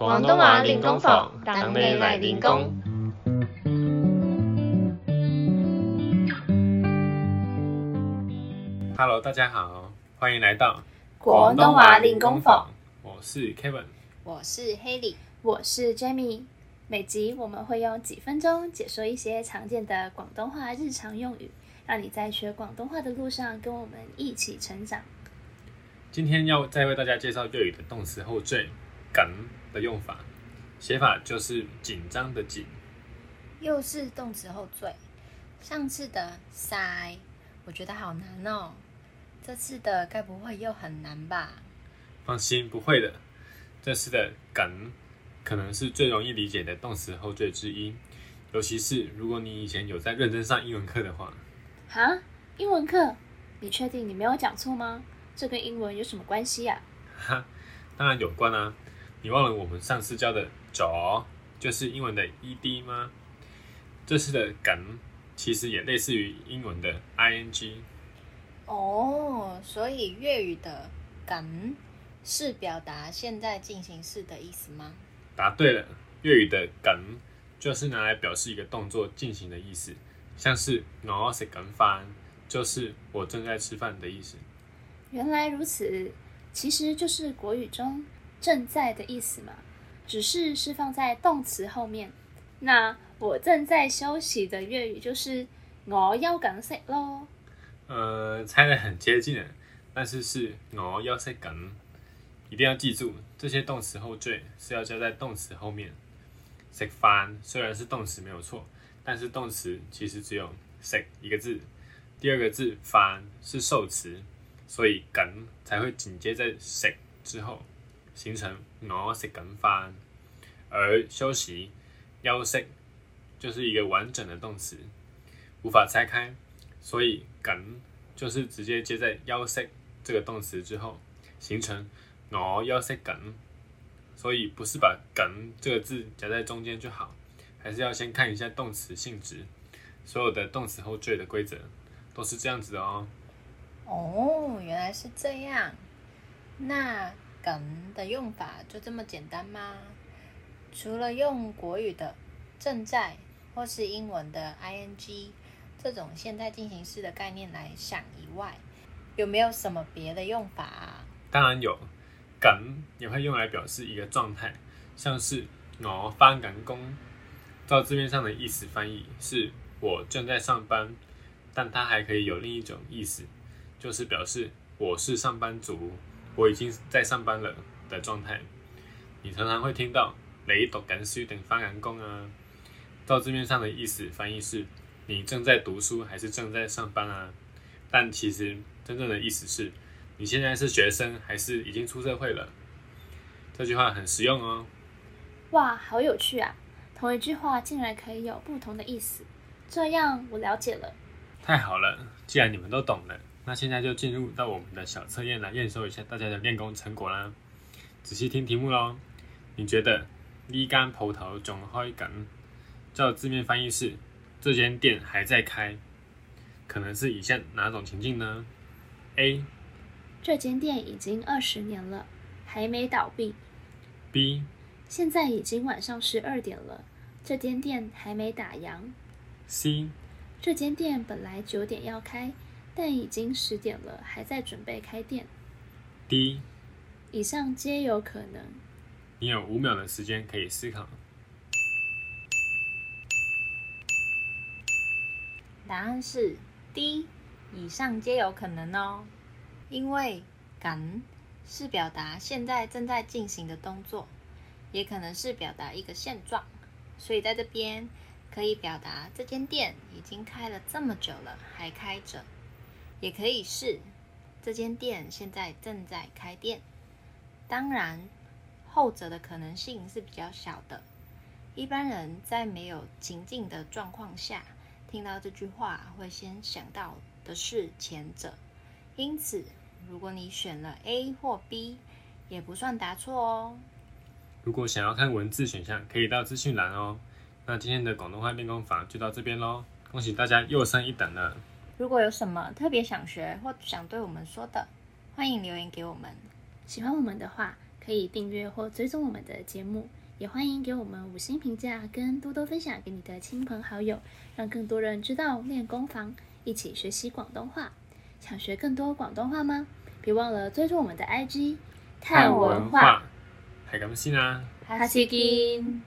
广东话练功房，等你来练功。Hello，大家好，欢迎来到广东话练功房。我是 Kevin，我是 Haley，我是 Jamie。每集我们会用几分钟解说一些常见的广东话日常用语，让你在学广东话的路上跟我们一起成长。今天要再为大家介绍粤语的动词后缀“梗”。的用法，写法就是紧张的紧，又是动词后缀。上次的塞，我觉得好难哦。这次的该不会又很难吧？放心，不会的。这次的梗，可能是最容易理解的动词后缀之一，尤其是如果你以前有在认真上英文课的话。哈，英文课？你确定你没有讲错吗？这跟英文有什么关系呀？哈，当然有关啊。你忘了我们上次教的“咗”就是英文的 “ed” 吗？这次的“梗”其实也类似于英文的 “ing”。哦，所以粤语的“梗”是表达现在进行式的意思吗？答对了，粤语的“梗”就是拿来表示一个动作进行的意思，像是“我食梗饭”就是我正在吃饭的意思。原来如此，其实就是国语中。正在的意思嘛，只是是放在动词后面。那我正在休息的粤语就是我要紧息咯。呃，猜的很接近，但是是我要在紧，一定要记住这些动词后缀是要加在动词后面。s 饭 fun 虽然是动词没有错，但是动词其实只有 s 一个字，第二个字 fun 是受词，所以梗才会紧接在 s 之后。形成 “no” 是梗法，而休息“休塞”就是一个完整的动词，无法拆开，所以“梗”就是直接接在“休塞”这个动词之后，形成 “no 腰塞梗”。所以不是把“梗”这个字夹在中间就好，还是要先看一下动词性质。所有的动词后缀的规则都是这样子的哦。哦，原来是这样。那。梗的用法就这么简单吗？除了用国语的正在或是英文的 ing 这种现在进行式的概念来想以外，有没有什么别的用法啊？当然有，梗也会用来表示一个状态，像是我发梗工，照字面上的意思翻译是“我正在上班”，但它还可以有另一种意思，就是表示我是上班族。我已经在上班了的状态，你常常会听到“雷读赶书等发扬工”啊，照字面上的意思翻译是你正在读书还是正在上班啊？但其实真正的意思是，你现在是学生还是已经出社会了？这句话很实用哦。哇，好有趣啊！同一句话竟然可以有不同的意思，这样我了解了。太好了，既然你们都懂了。那现在就进入到我们的小测验，来验收一下大家的练功成果啦！仔细听题目喽。你觉得“沥干葡萄，总开梗”照字面翻译是这间店还在开，可能是以下哪种情境呢？A. 这间店已经二十年了，还没倒闭。B. 现在已经晚上十二点了，这间店还没打烊。C. 这间店本来九点要开。但已经十点了，还在准备开店。D，以上皆有可能。你有五秒的时间可以思考。答案是 D，以上皆有可能哦。因为感是表达现在正在进行的动作，也可能是表达一个现状，所以在这边可以表达这间店已经开了这么久了，还开着。也可以是，这间店现在正在开店。当然，后者的可能性是比较小的。一般人在没有情境的状况下，听到这句话会先想到的是前者。因此，如果你选了 A 或 B，也不算答错哦。如果想要看文字选项，可以到资讯栏哦。那今天的广东话练功房就到这边喽。恭喜大家又升一等了。如果有什么特别想学或想对我们说的，欢迎留言给我们。喜欢我们的话，可以订阅或追踪我们的节目，也欢迎给我们五星评价，跟多多分享给你的亲朋好友，让更多人知道练功房，一起学习广东话。想学更多广东话吗？别忘了追踪我们的 IG。探文化，系咁先啦，下次见。